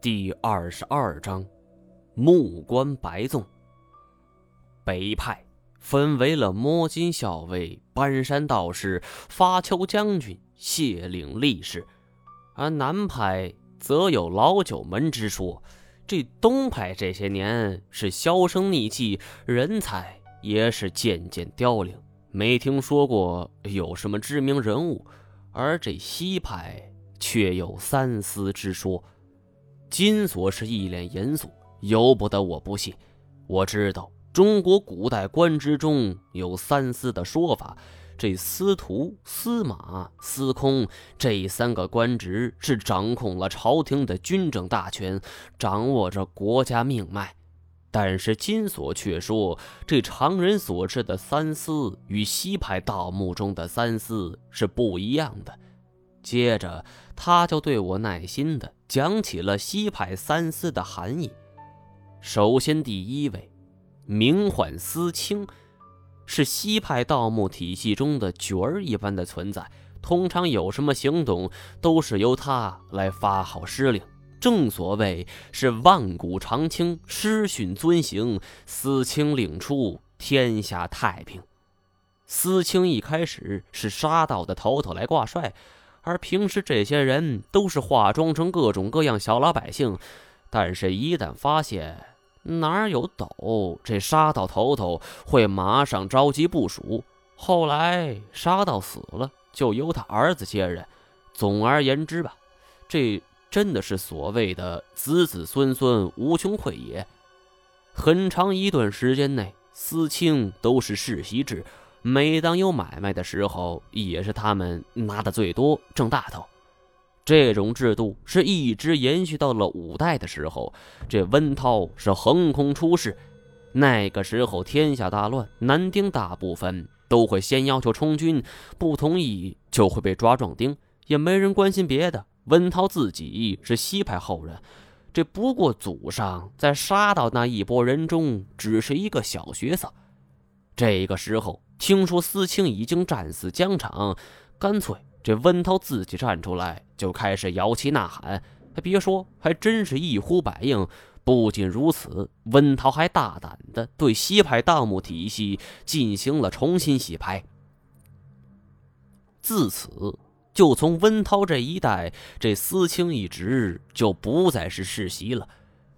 第二十二章，木棺白纵。北派分为了摸金校尉、搬山道士、发丘将军、谢岭力士，而南派则有老九门之说。这东派这些年是销声匿迹，人才也是渐渐凋零，没听说过有什么知名人物。而这西派却有三司之说。金锁是一脸严肃，由不得我不信。我知道中国古代官职中有三司的说法，这司徒、司马、司空这三个官职是掌控了朝廷的军政大权，掌握着国家命脉。但是金锁却说，这常人所知的三司与西派盗墓中的三司是不一样的。接着，他就对我耐心的讲起了西派三司的含义。首先，第一位，名唤司清，是西派盗墓体系中的角儿一般的存在。通常有什么行动，都是由他来发号施令。正所谓是万古长青，师训遵行，司清领出，天下太平。司清一开始是杀盗的头头来挂帅。而平时这些人都是化妆成各种各样小老百姓，但是，一旦发现哪儿有斗，这杀道头头会马上召集部署。后来杀到死了，就由他儿子接任。总而言之吧，这真的是所谓的子子孙孙无穷匮也。很长一段时间内，司清都是世袭制。每当有买卖的时候，也是他们拿的最多，挣大头。这种制度是一直延续到了五代的时候。这温韬是横空出世，那个时候天下大乱，男丁大部分都会先要求充军，不同意就会被抓壮丁，也没人关心别的。温韬自己是西派后人，这不过祖上在杀到那一拨人中只是一个小角色。这个时候。听说司清已经战死疆场，干脆这温涛自己站出来，就开始摇旗呐喊。还别说，还真是一呼百应。不仅如此，温涛还大胆的对西派盗墓体系进行了重新洗牌。自此，就从温涛这一代，这司清一职就不再是世袭了。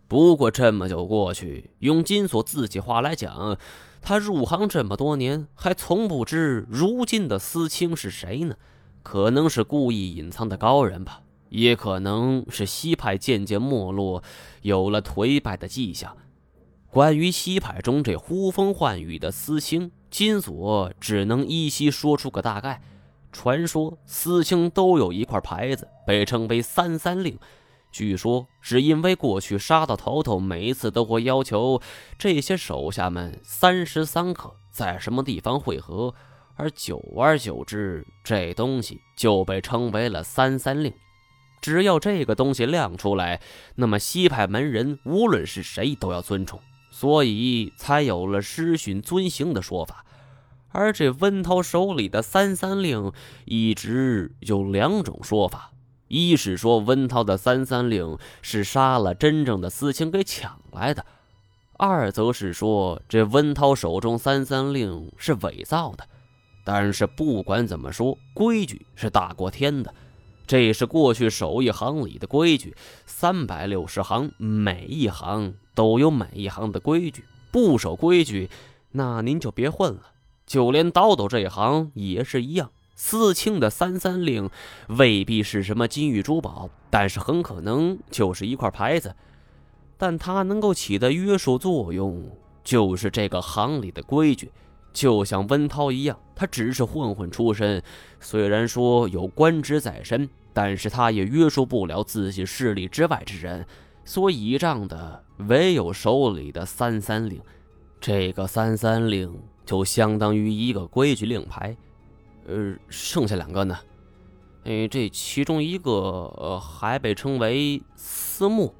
不过这么久过去，用金锁自己话来讲。他入行这么多年，还从不知如今的司清是谁呢？可能是故意隐藏的高人吧，也可能是西派渐渐没落，有了颓败的迹象。关于西派中这呼风唤雨的司清，金锁只能依稀说出个大概。传说司清都有一块牌子，被称为“三三令”。据说是因为过去杀到头头，每一次都会要求这些手下们三时三刻在什么地方汇合，而久而久之，这东西就被称为了“三三令”。只要这个东西亮出来，那么西派门人无论是谁都要尊崇，所以才有了师训遵行的说法。而这温涛手里的“三三令”一直有两种说法。一是说温涛的三三令是杀了真正的司清给抢来的，二则是说这温涛手中三三令是伪造的。但是不管怎么说，规矩是大过天的，这是过去手艺行里的规矩。三百六十行，每一行都有每一行的规矩，不守规矩，那您就别混了。就连刀斗这一行也是一样。司清的三三令未必是什么金玉珠宝，但是很可能就是一块牌子。但它能够起的约束作用，就是这个行里的规矩。就像温涛一样，他只是混混出身，虽然说有官职在身，但是他也约束不了自己势力之外之人。所倚仗的唯有手里的三三令。这个三三令就相当于一个规矩令牌。呃，剩下两个呢？哎，这其中一个呃还被称为私墓。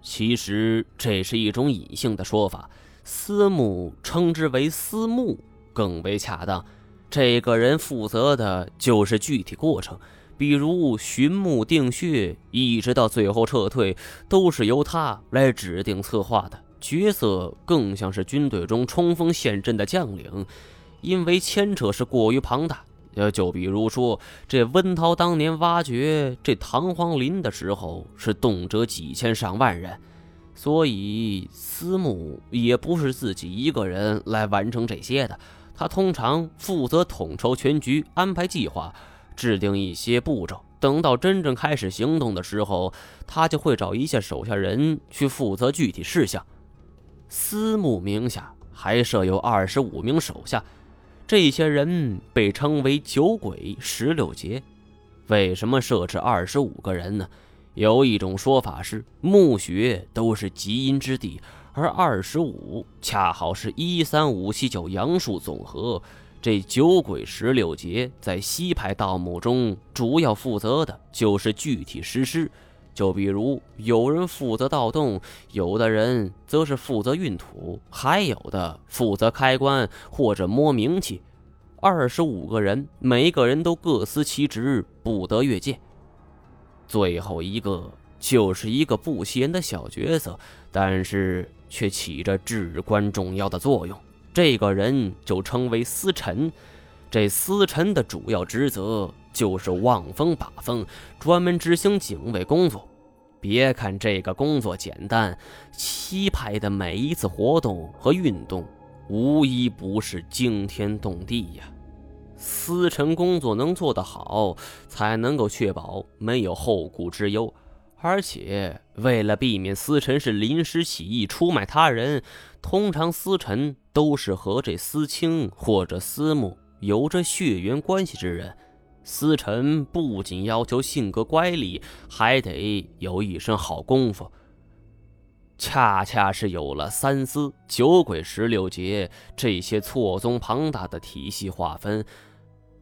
其实这是一种隐性的说法，私墓称之为私墓更为恰当。这个人负责的就是具体过程，比如寻墓定穴，一直到最后撤退，都是由他来指定策划的。角色更像是军队中冲锋陷阵的将领，因为牵扯是过于庞大。呃，就比如说，这温涛当年挖掘这唐皇陵的时候，是动辄几千上万人，所以司慕也不是自己一个人来完成这些的。他通常负责统筹全局，安排计划，制定一些步骤。等到真正开始行动的时候，他就会找一些手下人去负责具体事项。司慕名下还设有二十五名手下，这些人被称为酒鬼十六劫。为什么设置二十五个人呢？有一种说法是，墓穴都是极阴之地，而二十五恰好是一三五七九阳数总和。这酒鬼十六劫在西派盗墓中，主要负责的就是具体实施。就比如，有人负责盗洞，有的人则是负责运土，还有的负责开关或者摸冥器。二十五个人，每个人都各司其职，不得越界。最后一个就是一个不起眼的小角色，但是却起着至关重要的作用。这个人就称为司臣。这司臣的主要职责。就是望风把风，专门执行警卫工作。别看这个工作简单，七派的每一次活动和运动，无一不是惊天动地呀。司臣工作能做得好，才能够确保没有后顾之忧。而且，为了避免司臣是临时起意出卖他人，通常司臣都是和这司青或者司慕有着血缘关系之人。司臣不仅要求性格乖戾，还得有一身好功夫。恰恰是有了三司、九鬼、十六劫这些错综庞大的体系划分，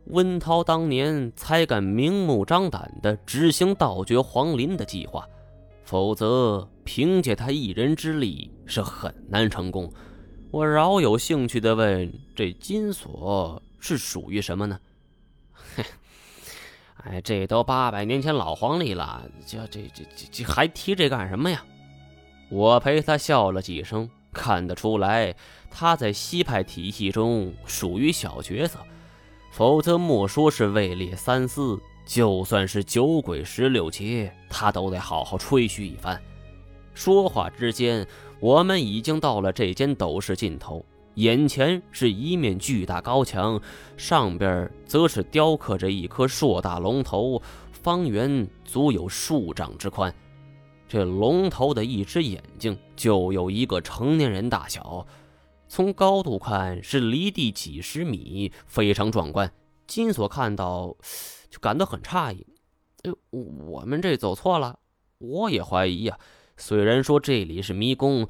温涛当年才敢明目张胆地执行盗掘皇陵的计划。否则，凭借他一人之力是很难成功。我饶有兴趣地问：这金锁是属于什么呢？嘿。哎，这都八百年前老黄历了，这这这这这还提这干什么呀？我陪他笑了几声，看得出来他在西派体系中属于小角色，否则莫说是位列三司，就算是九鬼十六劫，他都得好好吹嘘一番。说话之间，我们已经到了这间斗室尽头。眼前是一面巨大高墙，上边则是雕刻着一颗硕大龙头，方圆足有数丈之宽。这龙头的一只眼睛就有一个成年人大小，从高度看是离地几十米，非常壮观。金锁看到就感到很诧异：“哎，我们这走错了？我也怀疑呀。虽然说这里是迷宫，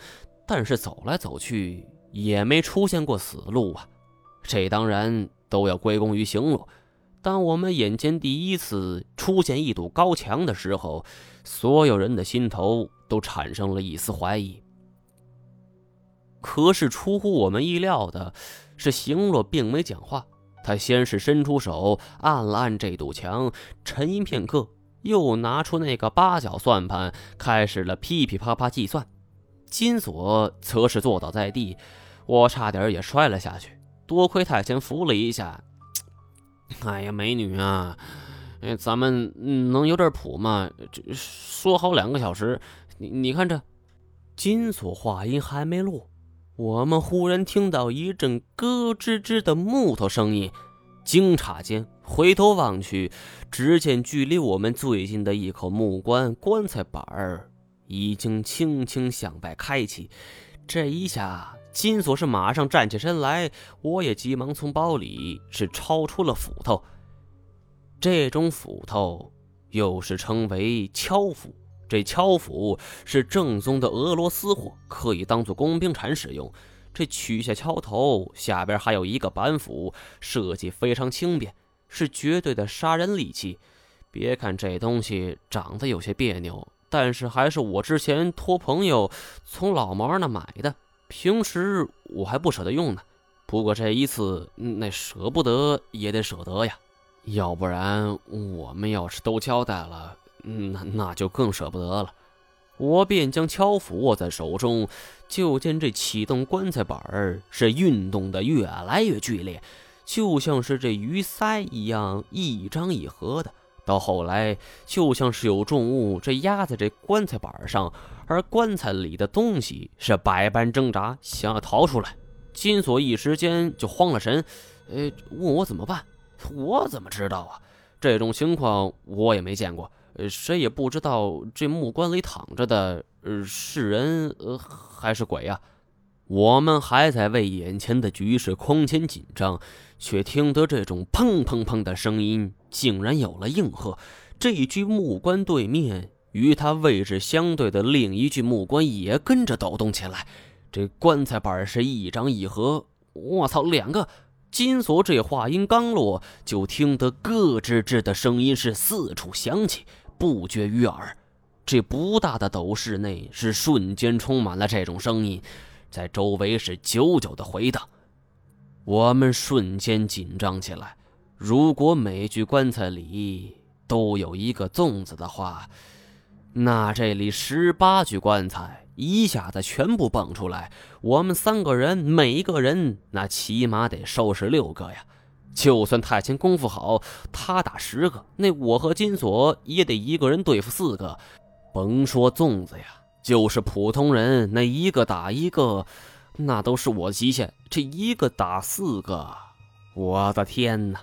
但是走来走去……”也没出现过死路啊，这当然都要归功于行路。当我们眼前第一次出现一堵高墙的时候，所有人的心头都产生了一丝怀疑。可是出乎我们意料的是，行洛并没讲话，他先是伸出手按了按这堵墙，沉吟片刻，又拿出那个八角算盘，开始了噼噼啪啪计算。金锁则是坐倒在地。我差点也摔了下去，多亏太前扶了一下。哎呀，美女啊，咱们能有点谱吗？这说好两个小时，你你看这。金锁话音还没落，我们忽然听到一阵咯吱吱的木头声音。惊诧间回头望去，只见距离我们最近的一口木棺棺材板儿已经轻轻向外开启。这一下。金锁是马上站起身来，我也急忙从包里是抄出了斧头。这种斧头又是称为敲斧，这敲斧是正宗的俄罗斯货，可以当做工兵铲使用。这取下敲头，下边还有一个板斧，设计非常轻便，是绝对的杀人利器。别看这东西长得有些别扭，但是还是我之前托朋友从老毛那买的。平时我还不舍得用呢，不过这一次，那舍不得也得舍得呀。要不然我们要是都交代了，那那就更舍不得了。我便将敲斧握在手中，就见这启动棺材板儿是运动的越来越剧烈，就像是这鱼鳃一样一张一合的。到后来，就像是有重物这压在这棺材板上，而棺材里的东西是百般挣扎，想要逃出来。金锁一时间就慌了神，呃，问我怎么办？我怎么知道啊？这种情况我也没见过。谁也不知道这木棺里躺着的，呃，是人呃还是鬼呀？我们还在为眼前的局势空前紧张，却听得这种砰砰砰的声音竟然有了应和。这一具木棺对面与他位置相对的另一具木棺也跟着抖动起来，这棺材板是一张一合。我操，两个！金锁这话音刚落，就听得咯吱吱的声音是四处响起。不绝于耳，这不大的斗室内是瞬间充满了这种声音，在周围是久久的回荡。我们瞬间紧张起来。如果每具棺材里都有一个粽子的话，那这里十八具棺材一下子全部蹦出来，我们三个人每一个人那起码得收拾六个呀。就算太清功夫好，他打十个，那我和金锁也得一个人对付四个。甭说粽子呀，就是普通人，那一个打一个，那都是我的极限。这一个打四个，我的天哪！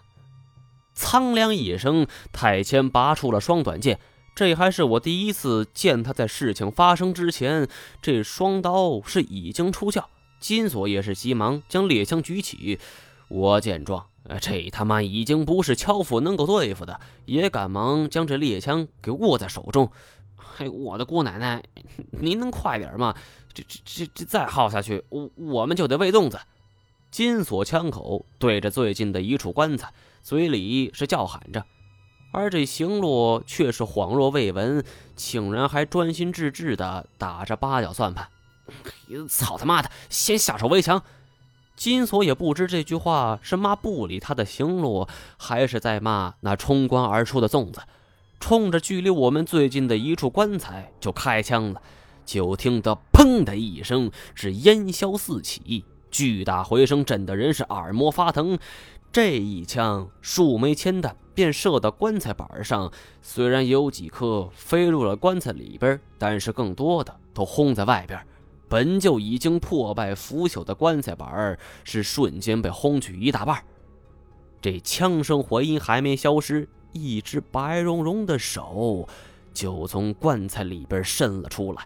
苍凉一声，太谦拔出了双短剑。这还是我第一次见他在事情发生之前，这双刀是已经出鞘。金锁也是急忙将猎枪举起。我见状。这他妈已经不是樵夫能够对付的，也赶忙将这猎枪给握在手中。嘿，我的姑奶奶，您能快点吗？这这这这再耗下去，我我们就得喂粽子。金锁枪口对着最近的一处棺材，嘴里是叫喊着，而这行路却是恍若未闻，竟然还专心致志地打着八角算盘。操他妈的，先下手为强！金锁也不知这句话是骂不理他的行路，还是在骂那冲关而出的粽子，冲着距离我们最近的一处棺材就开枪了。就听得“砰”的一声，是烟硝四起，巨大回声震得人是耳膜发疼。这一枪数枚铅弹便射到棺材板上，虽然有几颗飞入了棺材里边，但是更多的都轰在外边。本就已经破败腐朽的棺材板是瞬间被轰去一大半。这枪声回音还没消失，一只白茸茸的手就从棺材里边伸了出来。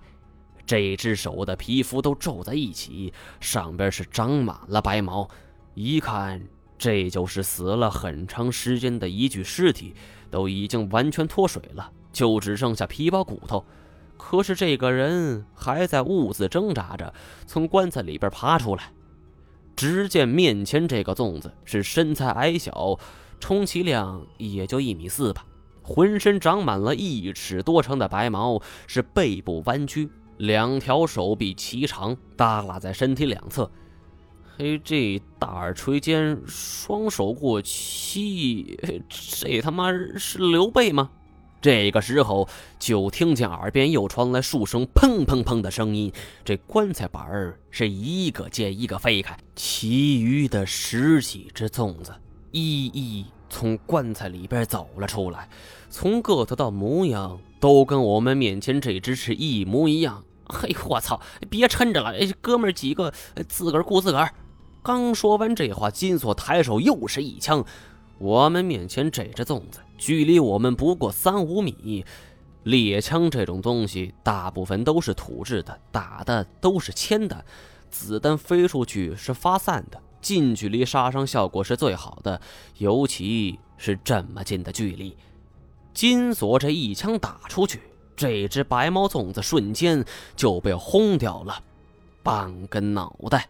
这只手的皮肤都皱在一起，上边是长满了白毛，一看这就是死了很长时间的一具尸体，都已经完全脱水了，就只剩下皮包骨头。可是这个人还在兀自挣扎着，从棺材里边爬出来。只见面前这个粽子是身材矮小，充其量也就一米四吧，浑身长满了一尺多长的白毛，是背部弯曲，两条手臂齐长，耷拉在身体两侧。嘿，这大耳垂肩，双手过膝，这他妈是刘备吗？这个时候，就听见耳边又传来数声砰砰砰的声音，这棺材板儿是一个接一个飞开，其余的十几只粽子一一从棺材里边走了出来，从个头到模样都跟我们面前这只是一模一样。嘿，我操！别抻着了，哥们几个自个儿顾自个儿。刚说完这话，金锁抬手又是一枪。我们面前这只粽子，距离我们不过三五米。猎枪这种东西，大部分都是土制的，打的都是铅弹，子弹飞出去是发散的，近距离杀伤效果是最好的，尤其是这么近的距离。金锁这一枪打出去，这只白毛粽子瞬间就被轰掉了半根脑袋。